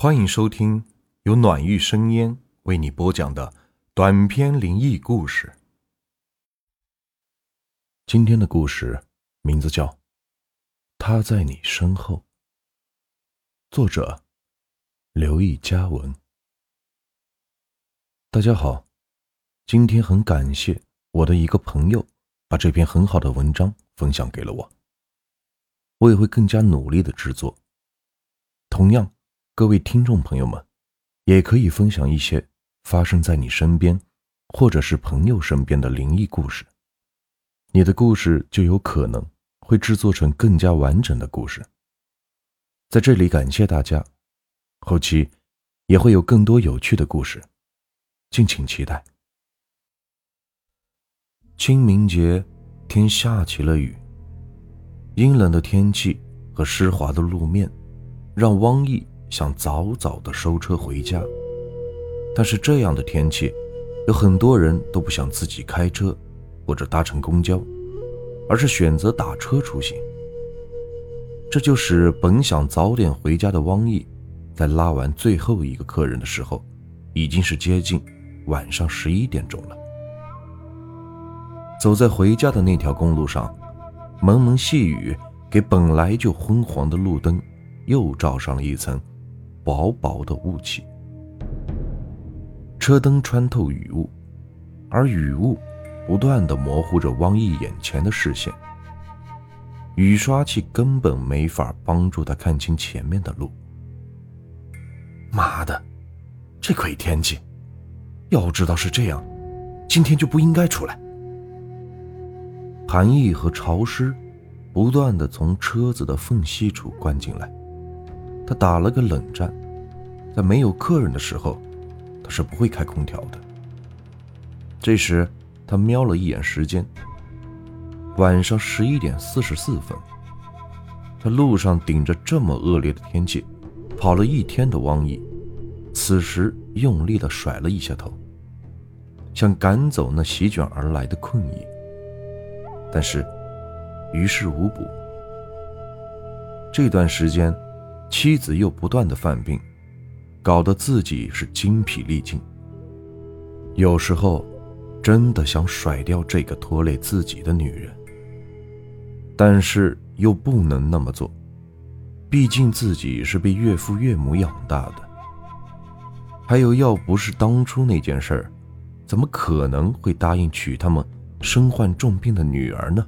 欢迎收听由暖玉生烟为你播讲的短篇灵异故事。今天的故事名字叫《他在你身后》，作者刘毅嘉文。大家好，今天很感谢我的一个朋友把这篇很好的文章分享给了我，我也会更加努力的制作。同样。各位听众朋友们，也可以分享一些发生在你身边，或者是朋友身边的灵异故事。你的故事就有可能会制作成更加完整的故事。在这里感谢大家，后期也会有更多有趣的故事，敬请期待。清明节，天下起了雨，阴冷的天气和湿滑的路面，让汪毅。想早早的收车回家，但是这样的天气，有很多人都不想自己开车或者搭乘公交，而是选择打车出行。这就使本想早点回家的汪毅，在拉完最后一个客人的时候，已经是接近晚上十一点钟了。走在回家的那条公路上，蒙蒙细雨给本来就昏黄的路灯又罩上了一层。薄薄的雾气，车灯穿透雨雾，而雨雾不断的模糊着汪毅眼前的视线。雨刷器根本没法帮助他看清前面的路。妈的，这鬼天气！要知道是这样，今天就不应该出来。寒意和潮湿不断的从车子的缝隙处灌进来。他打了个冷战，在没有客人的时候，他是不会开空调的。这时，他瞄了一眼时间，晚上十一点四十四分。他路上顶着这么恶劣的天气，跑了一天的汪毅，此时用力地甩了一下头，想赶走那席卷而来的困意，但是于事无补。这段时间。妻子又不断的犯病，搞得自己是精疲力尽。有时候，真的想甩掉这个拖累自己的女人，但是又不能那么做，毕竟自己是被岳父岳母养大的。还有，要不是当初那件事儿，怎么可能会答应娶他们身患重病的女儿呢？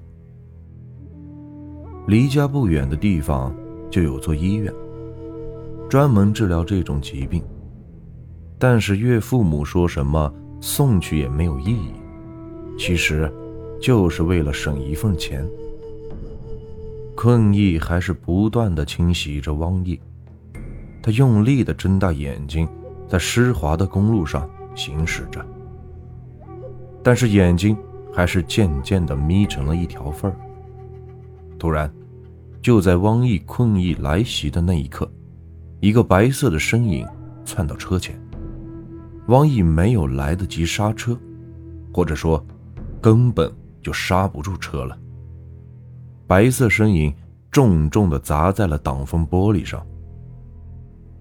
离家不远的地方就有座医院。专门治疗这种疾病，但是岳父母说什么送去也没有意义，其实，就是为了省一份钱。困意还是不断的侵袭着汪毅，他用力的睁大眼睛，在湿滑的公路上行驶着，但是眼睛还是渐渐的眯成了一条缝儿。突然，就在汪毅困意来袭的那一刻。一个白色的身影窜到车前，汪毅没有来得及刹车，或者说，根本就刹不住车了。白色身影重重地砸在了挡风玻璃上。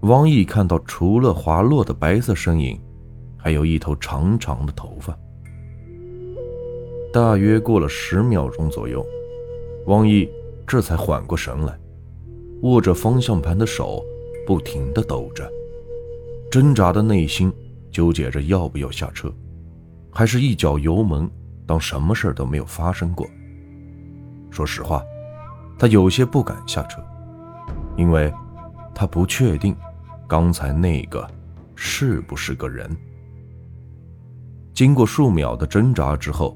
汪毅看到，除了滑落的白色身影，还有一头长长的头发。大约过了十秒钟左右，汪毅这才缓过神来，握着方向盘的手。不停地抖着，挣扎的内心纠结着要不要下车，还是一脚油门，当什么事都没有发生过。说实话，他有些不敢下车，因为他不确定刚才那个是不是个人。经过数秒的挣扎之后，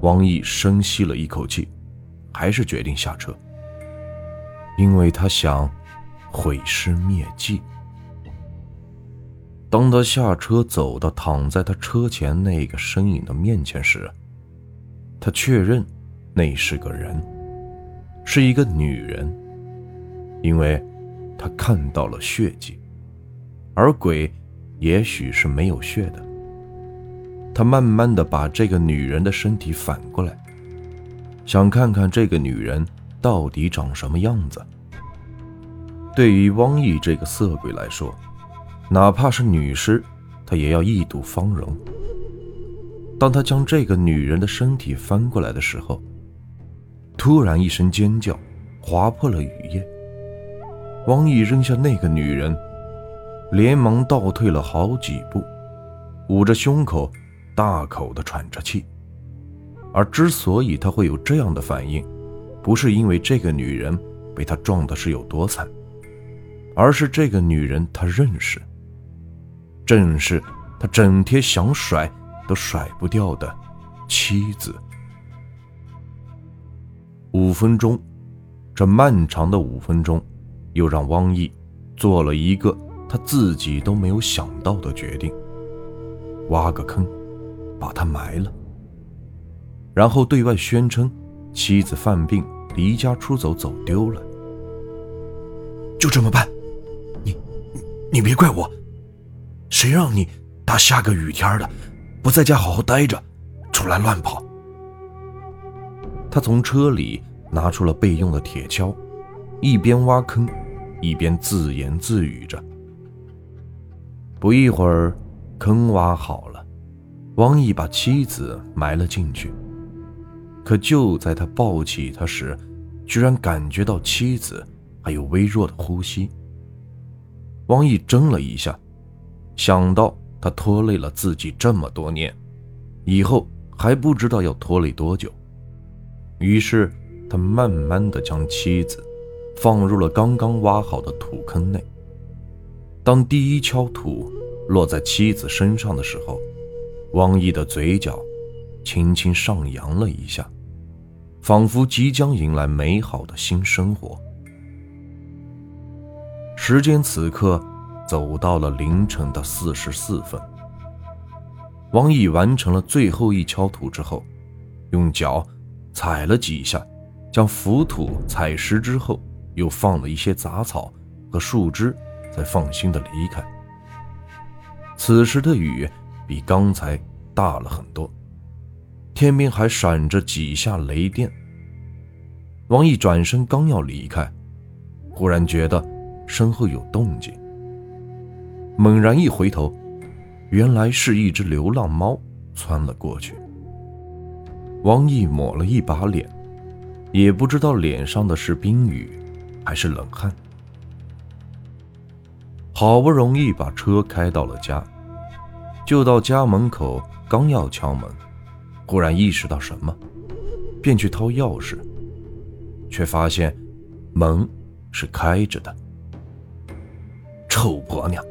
王毅深吸了一口气，还是决定下车，因为他想。毁尸灭迹。当他下车走到躺在他车前那个身影的面前时，他确认那是个人，是一个女人，因为他看到了血迹，而鬼也许是没有血的。他慢慢的把这个女人的身体反过来，想看看这个女人到底长什么样子。对于汪毅这个色鬼来说，哪怕是女尸，他也要一睹芳容。当他将这个女人的身体翻过来的时候，突然一声尖叫，划破了雨夜。汪毅扔下那个女人，连忙倒退了好几步，捂着胸口，大口的喘着气。而之所以他会有这样的反应，不是因为这个女人被他撞的是有多惨，而是这个女人他认识，正是他整天想甩。都甩不掉的妻子。五分钟，这漫长的五分钟，又让汪毅做了一个他自己都没有想到的决定：挖个坑，把他埋了，然后对外宣称妻子犯病离家出走走丢了。就这么办，你别怪我，谁让你大下个雨天的。不在家好好待着，出来乱跑。他从车里拿出了备用的铁锹，一边挖坑，一边自言自语着。不一会儿，坑挖好了，王毅把妻子埋了进去。可就在他抱起她时，居然感觉到妻子还有微弱的呼吸。王毅怔了一下，想到。他拖累了自己这么多年，以后还不知道要拖累多久。于是，他慢慢的将妻子放入了刚刚挖好的土坑内。当第一锹土落在妻子身上的时候，汪毅的嘴角轻轻上扬了一下，仿佛即将迎来美好的新生活。时间此刻。走到了凌晨的四十四分，王毅完成了最后一锹土之后，用脚踩了几下，将浮土踩实之后，又放了一些杂草和树枝，才放心的离开。此时的雨比刚才大了很多，天边还闪着几下雷电。王毅转身刚要离开，忽然觉得身后有动静。猛然一回头，原来是一只流浪猫窜了过去。王毅抹了一把脸，也不知道脸上的是冰雨，还是冷汗。好不容易把车开到了家，就到家门口，刚要敲门，忽然意识到什么，便去掏钥匙，却发现门是开着的。臭婆娘！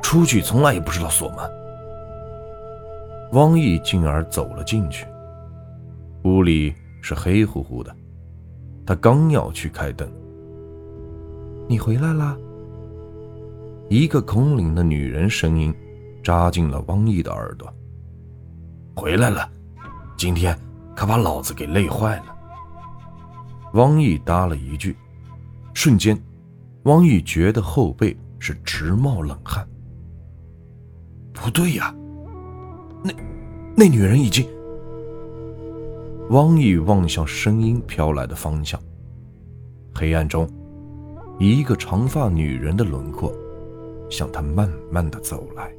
出去从来也不知道锁门。汪毅进而走了进去，屋里是黑乎乎的。他刚要去开灯，你回来啦！一个空灵的女人声音扎进了汪毅的耳朵。回来了，今天可把老子给累坏了。汪毅答了一句，瞬间，汪毅觉得后背是直冒冷汗。不对呀，那那女人已经……汪毅望向声音飘来的方向，黑暗中，一个长发女人的轮廓向他慢慢的走来。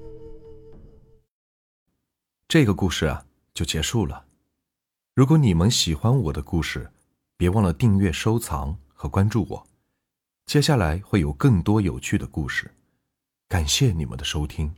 这个故事啊，就结束了。如果你们喜欢我的故事，别忘了订阅、收藏和关注我。接下来会有更多有趣的故事，感谢你们的收听。